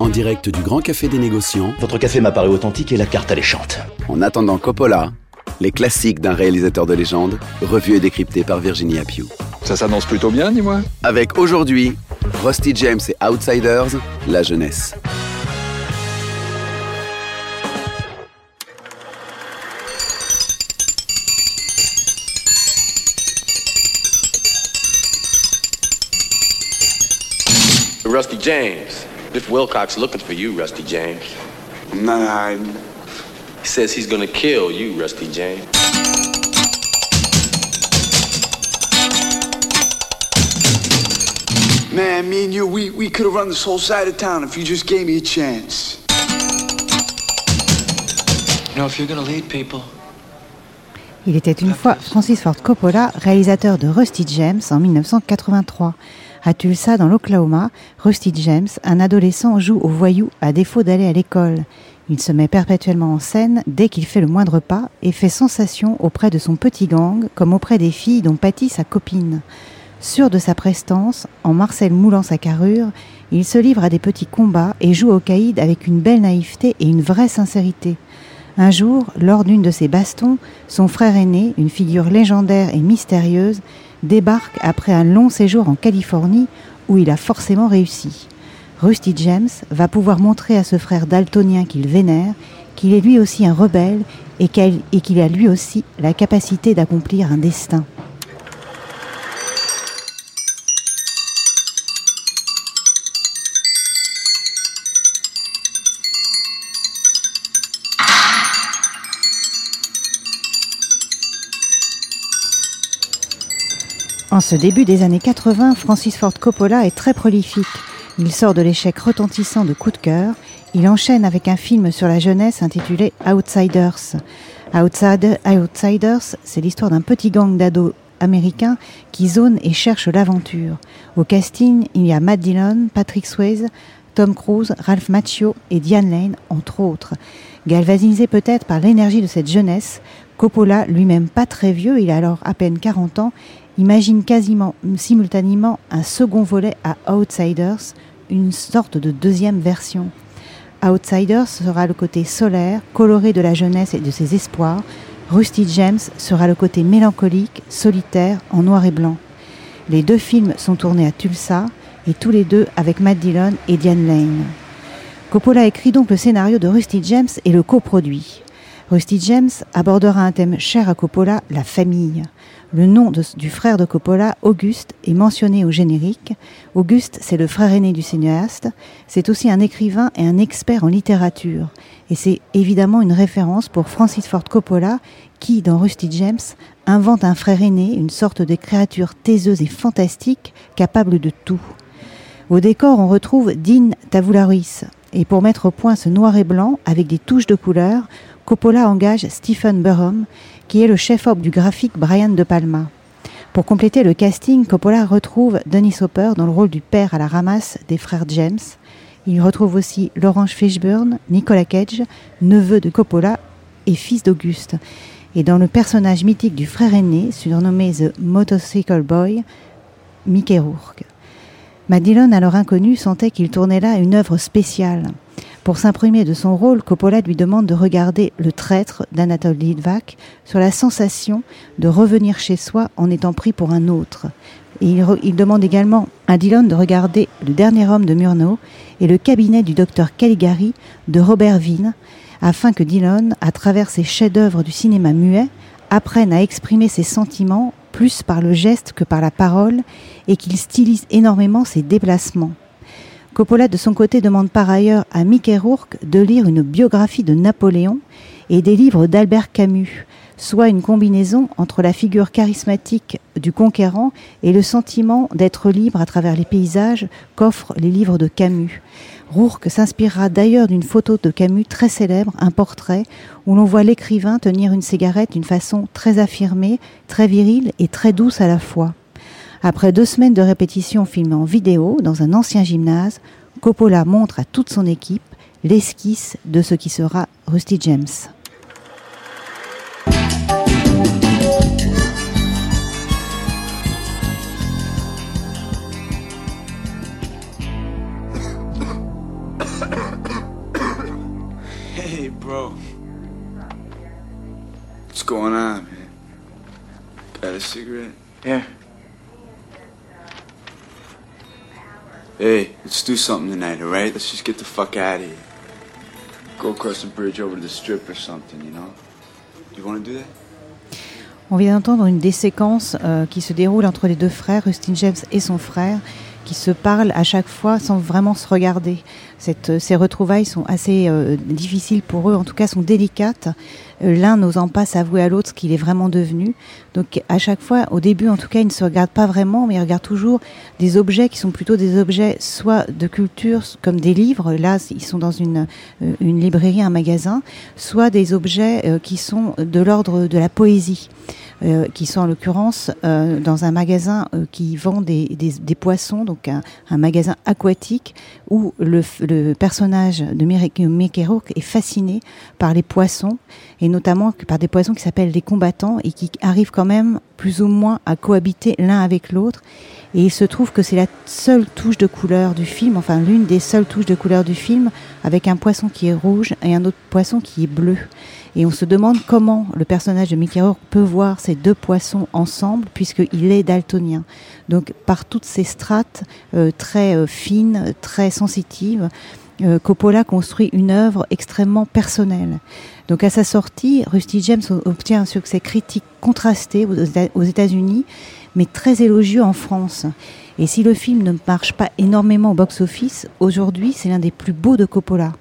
En direct du Grand Café des Négociants, Votre café m'a paru authentique et la carte alléchante. en attendant Coppola, les classiques d'un réalisateur de légende, revus et décryptés par Virginie Appiou. Ça s'annonce plutôt bien, dis-moi. Avec aujourd'hui, Rusty James et Outsiders, la jeunesse. Rusty James. Biff Wilcox looking for you, Rusty James. I'm not hiding. He says he's gonna kill you, Rusty James. Man, me and you, we, we could have run this whole side of town if you just gave me a chance. You know, if you're gonna lead people, Il était une fois Francis Ford Coppola, réalisateur de Rusty James en 1983. À Tulsa, dans l'Oklahoma, Rusty James, un adolescent, joue au voyou à défaut d'aller à l'école. Il se met perpétuellement en scène dès qu'il fait le moindre pas et fait sensation auprès de son petit gang comme auprès des filles dont pâtit sa copine. Sûr de sa prestance, en Marcel moulant sa carrure, il se livre à des petits combats et joue au caïd avec une belle naïveté et une vraie sincérité. Un jour, lors d'une de ses bastons, son frère aîné, une figure légendaire et mystérieuse, débarque après un long séjour en Californie où il a forcément réussi. Rusty James va pouvoir montrer à ce frère daltonien qu'il vénère qu'il est lui aussi un rebelle et qu'il a lui aussi la capacité d'accomplir un destin. En ce début des années 80, Francis Ford Coppola est très prolifique. Il sort de l'échec retentissant de Coup de cœur. Il enchaîne avec un film sur la jeunesse intitulé Outsiders. Outsider- Outsiders, c'est l'histoire d'un petit gang d'ados américains qui zone et cherche l'aventure. Au casting, il y a Matt Dillon, Patrick Swayze, Tom Cruise, Ralph Macchio et Diane Lane, entre autres. Galvanisé peut-être par l'énergie de cette jeunesse, Coppola, lui-même pas très vieux, il a alors à peine 40 ans, imagine quasiment simultanément un second volet à Outsiders, une sorte de deuxième version. Outsiders sera le côté solaire, coloré de la jeunesse et de ses espoirs. Rusty James sera le côté mélancolique, solitaire, en noir et blanc. Les deux films sont tournés à Tulsa et tous les deux avec Matt Dillon et Diane Lane. Coppola écrit donc le scénario de Rusty James et le coproduit. Rusty James abordera un thème cher à Coppola, la famille. Le nom du frère de Coppola, Auguste, est mentionné au générique. Auguste, c'est le frère aîné du cinéaste. C'est aussi un écrivain et un expert en littérature. Et c'est évidemment une référence pour Francis Ford Coppola, qui, dans Rusty James, invente un frère aîné, une sorte de créature taiseuse et fantastique, capable de tout. Au décor, on retrouve Dean Tavoularis. Et pour mettre au point ce noir et blanc, avec des touches de couleur, Coppola engage Stephen Burham, qui est le chef-op du graphique Brian De Palma. Pour compléter le casting, Coppola retrouve Dennis Hopper dans le rôle du père à la ramasse des frères James. Il retrouve aussi Laurence Fishburne, Nicolas Cage, neveu de Coppola et fils d'Auguste. Et dans le personnage mythique du frère aîné, surnommé The Motorcycle Boy, Mickey Rourke. Matt Dillon, alors inconnu, sentait qu'il tournait là une œuvre spéciale. Pour s'imprimer de son rôle, Coppola lui demande de regarder Le traître d'Anatole Litvak sur la sensation de revenir chez soi en étant pris pour un autre. Il, demande également à Dillon de regarder Le dernier homme de Murnau et Le cabinet du docteur Caligari de Robert Vine, afin que Dillon, à travers ses chefs-d'œuvre du cinéma muet, apprenne à exprimer ses sentiments plus par le geste que par la parole et qu'il stylise énormément ses déplacements. Coppola, de son côté, demande par ailleurs à Mickey Rourke de lire une biographie de Napoléon et des livres d'Albert Camus, soit une combinaison entre la figure charismatique du conquérant et le sentiment d'être libre à travers les paysages qu'offrent les livres de Camus. Rourke s'inspirera d'ailleurs d'une photo de Camus très célèbre, un portrait, où l'on voit l'écrivain tenir une cigarette d'une façon très affirmée, très virile et très douce à la fois. Après deux semaines de répétition filmées en vidéo dans un ancien gymnase, Coppola montre à toute son équipe l'esquisse de ce qui sera Rusty James. Hey, bro. What's going on, man? Got a cigarette? Here. Hey, let's do something tonight, alright? Let's just get the fuck out of here. Go across the bridge over to the strip or something, you know? You wanna do that? On vient d'entendre une des séquences euh, qui se déroule entre les deux frères, Rustin James et son frère, qui se parlent à chaque fois sans vraiment se regarder. Cette, euh, ces retrouvailles sont assez euh, difficiles pour eux, en tout cas sont délicates. Euh, L'un n'osant pas s'avouer à l'autre ce qu'il est vraiment devenu. Donc à chaque fois, au début en tout cas, ils ne se regardent pas vraiment, mais ils regardent toujours des objets qui sont plutôt des objets soit de culture, comme des livres, là ils sont dans une, euh, une librairie, un magasin, soit des objets euh, qui sont de l'ordre de la poésie. qui sont en l'occurrence dans un magasin qui vend des, poissons, donc un, magasin aquatique où le, personnage de Mickey est fasciné par les poissons notamment par des poissons qui s'appellent des combattants et qui arrivent quand même plus ou moins à cohabiter l'un avec l'autre. Et il se trouve que c'est la seule touche de couleur du film, enfin l'une des seules touches de couleur du film, avec un poisson qui est rouge et un autre poisson qui est bleu. Et on se demande comment le personnage de Mickey Rourke peut voir ces deux poissons ensemble, puisqu'il est daltonien. Donc par toutes ces strates euh, très euh, fines, très sensitives, euh, Coppola construit une œuvre extrêmement personnelle. Donc à sa sortie, Rusty James obtient un succès critique contrasté aux Éta- aux États-Unis, mais très élogieux en France. Et si le film ne marche pas énormément au box-office, aujourd'hui c'est l'un des plus beaux de Coppola.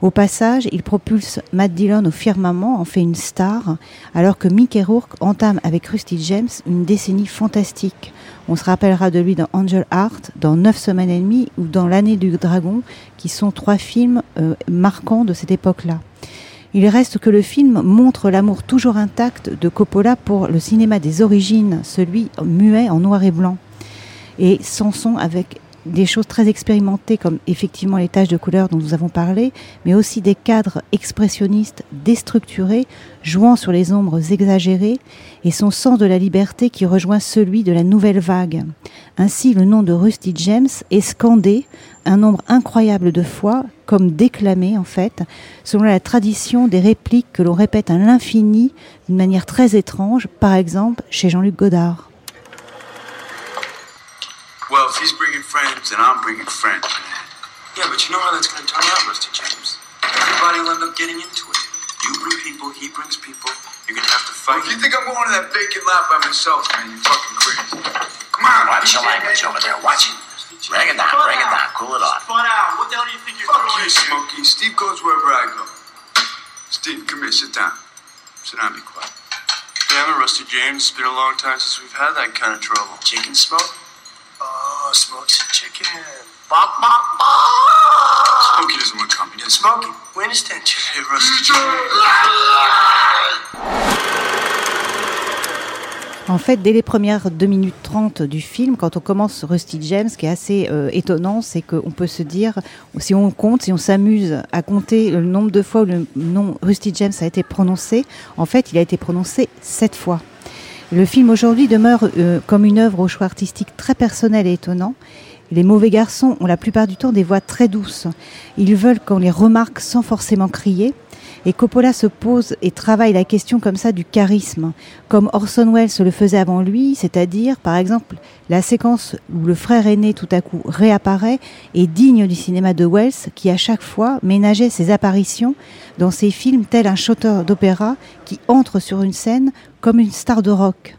Au passage, il propulse Matt Dillon au firmament, en fait une star, alors que Mickey Rourke entame avec Rusty James une décennie fantastique. On se rappellera de lui dans Angel Heart, dans Neuf semaines et demie ou dans L'année du dragon, qui sont trois films euh, marquants de cette époque-là. Il reste que le film montre l'amour toujours intact de Coppola pour le cinéma des origines, celui muet en noir et blanc. Et Sanson avec des choses très expérimentées comme effectivement les taches de couleur dont nous avons parlé, mais aussi des cadres expressionnistes déstructurés, jouant sur les ombres exagérées, et son sens de la liberté qui rejoint celui de la nouvelle vague. Ainsi, le nom de Rusty James est scandé un nombre incroyable de fois, comme déclamé en fait, selon la tradition des répliques que l'on répète à l'infini d'une manière très étrange, par exemple chez Jean-Luc Godard. Friends, then I'm bringing friends. Yeah, but you know how that's going to turn out, Rusty James. Everybody will end up getting into it. You bring people, he brings people. You're going to have to Well, fight. if you think I'm going to that vacant lot by myself, man, you're fucking crazy. Come on, Watch your language over there. Watch it. Bring it down. Bring it down. Cool it off. Spun out. What the hell do you think you're Fuck doing? you, Smokey. Steve goes wherever I go. Steve, come here, sit down. Sit down, be quiet. Damn it, Rusty James. It's been a long time since we've had that kind of trouble. Chicken smoke? Chicken. Bok, bok, bok. Smokey doesn't want. Smokey, En fait, dès les premières 2 minutes 30 du film, quand on commence Rusty James, ce qui est assez euh, étonnant, c'est qu'on peut se dire, si on compte, si on s'amuse à compter le nombre de fois où le nom Rusty James a été prononcé, en fait, il a été prononcé sept fois. Le film aujourd'hui demeure euh, comme une œuvre au choix artistique très personnel et étonnant. Les mauvais garçons ont la plupart du temps des voix très douces. Ils veulent qu'on les remarque sans forcément crier. Et Coppola se pose et travaille la question comme ça du charisme, comme Orson Welles le faisait avant lui, c'est-à-dire, par exemple, la séquence où le frère aîné tout à coup réapparaît est digne du cinéma de Welles qui à chaque fois ménageait ses apparitions dans ses films tel un chanteur d'opéra qui entre sur une scène comme une star de rock.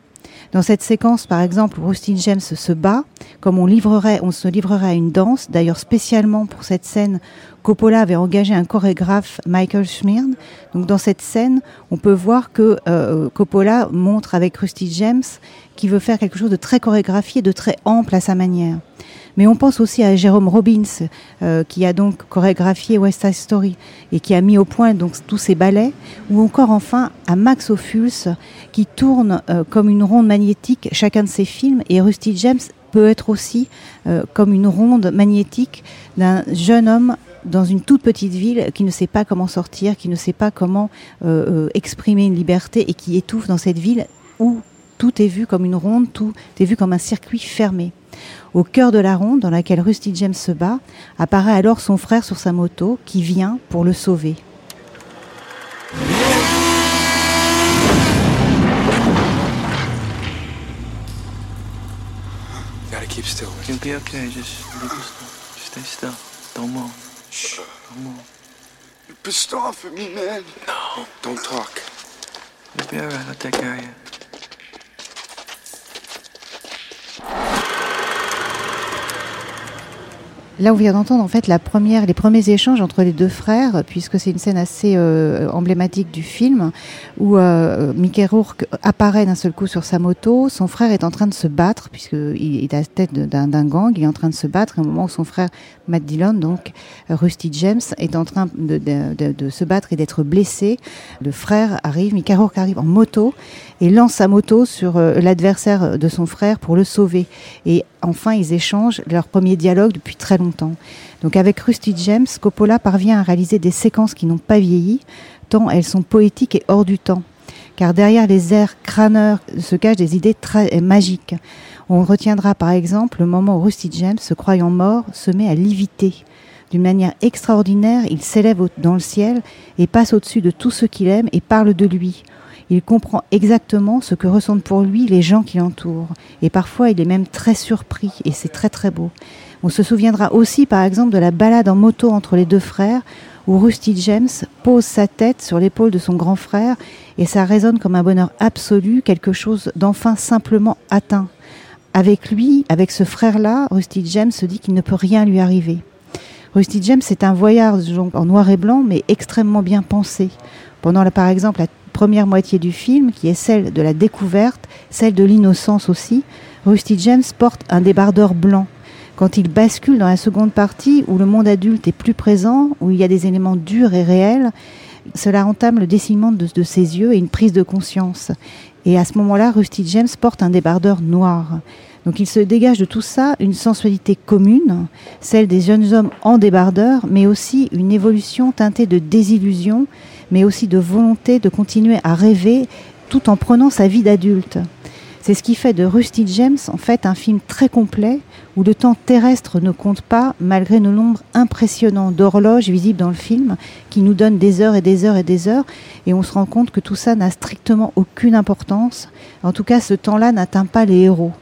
Dans cette séquence, par exemple, où Rustin James se bat, comme on livrerait, on se livrerait à une danse. D'ailleurs, spécialement pour cette scène, Coppola avait engagé un chorégraphe, Michael Schmirn. Donc, dans cette scène, on peut voir que euh, Coppola montre avec Rusty James qui veut faire quelque chose de très chorégraphié, de très ample à sa manière. Mais on pense aussi à Jérôme Robbins, euh, qui a donc chorégraphié West Side Story et qui a mis au point donc tous ces ballets, ou encore enfin à Max Ophuls, qui tourne euh, comme une ronde magnétique chacun de ses films, et Rusty James peut être aussi comme une ronde magnétique d'un jeune homme dans une toute petite ville qui ne sait pas comment sortir, qui ne sait pas comment exprimer une liberté et qui étouffe dans cette ville où tout est vu comme une ronde, tout est vu comme un circuit fermé. Au cœur de la ronde dans laquelle Rusty James se bat, apparaît alors son frère sur sa moto qui vient pour le sauver. Gotta keep still. You'll be okay. Just, just stay still. Don't move. Shh. Don't move. You're pissed off at me, man. No, don't talk. You'll be alright. I'll take care of you. Là, on vient d'entendre en fait la première, les premiers échanges entre les deux frères, puisque c'est une scène assez euh, emblématique du film, où euh, Mickey Rourke apparaît d'un seul coup sur sa moto. Son frère est en train de se battre, puisqu'il est à la tête d'un gang, il est en train de se battre. au moment où son frère Matt Dillon, donc Rusty James, est en train de, se battre et d'être blessé, le frère arrive, Mickey Rourke arrive en moto et lance sa moto sur euh, l'adversaire de son frère pour le sauver. Enfin, ils échangent leur premier dialogue depuis très longtemps. Donc avec Rusty James, Coppola parvient à réaliser des séquences qui n'ont pas vieilli, tant elles sont poétiques et hors du temps. Car derrière les airs crâneurs se cachent des idées très magiques. On retiendra par exemple le moment où Rusty James, se croyant mort, se met à liviter. D'une manière extraordinaire, il s'élève dans le ciel et passe au-dessus de tout ce qu'il aime et parle de lui. Il comprend exactement ce que ressentent pour lui les gens qui l'entourent. Et parfois, il est même très surpris, et c'est très très beau. On se souviendra aussi, par exemple, de la balade en moto entre les deux frères, où Rusty James pose sa tête sur l'épaule de son grand frère, et ça résonne comme un bonheur absolu, quelque chose d'enfin simplement atteint. Avec lui, avec ce frère-là, Rusty James se dit qu'il ne peut rien lui arriver. Rusty James, c'est un voyage en noir et blanc, mais extrêmement bien pensé. Pendant, par exemple, la première moitié du film, qui est celle de la découverte, celle de l'innocence aussi, Rusty James porte un débardeur blanc. Quand il bascule dans la seconde partie, où le monde adulte est plus présent, où il y a des éléments durs et réels, cela entame le dessinem de, de ses yeux et une prise de conscience. Et à ce moment-là, Rusty James porte un débardeur noir. Donc il se dégage de tout ça une sensualité commune, celle des jeunes hommes en débardeur, mais aussi une évolution teintée de désillusion, mais aussi de volonté de continuer à rêver tout en prenant sa vie d'adulte. C'est ce qui fait de Rusty James en fait un film très complet où le temps terrestre ne compte pas malgré le nombre impressionnant d'horloges visibles dans le film qui nous donnent des heures et des heures et des heures et on se rend compte que tout ça n'a strictement aucune importance. En tout cas, ce temps-là n'atteint pas les héros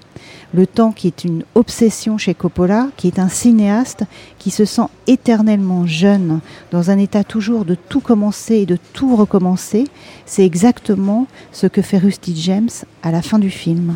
le temps qui est une obsession chez Coppola, qui est un cinéaste qui se sent éternellement jeune, dans un état toujours de tout commencer et de tout recommencer. C'est exactement ce que fait Rusty James à la fin du film.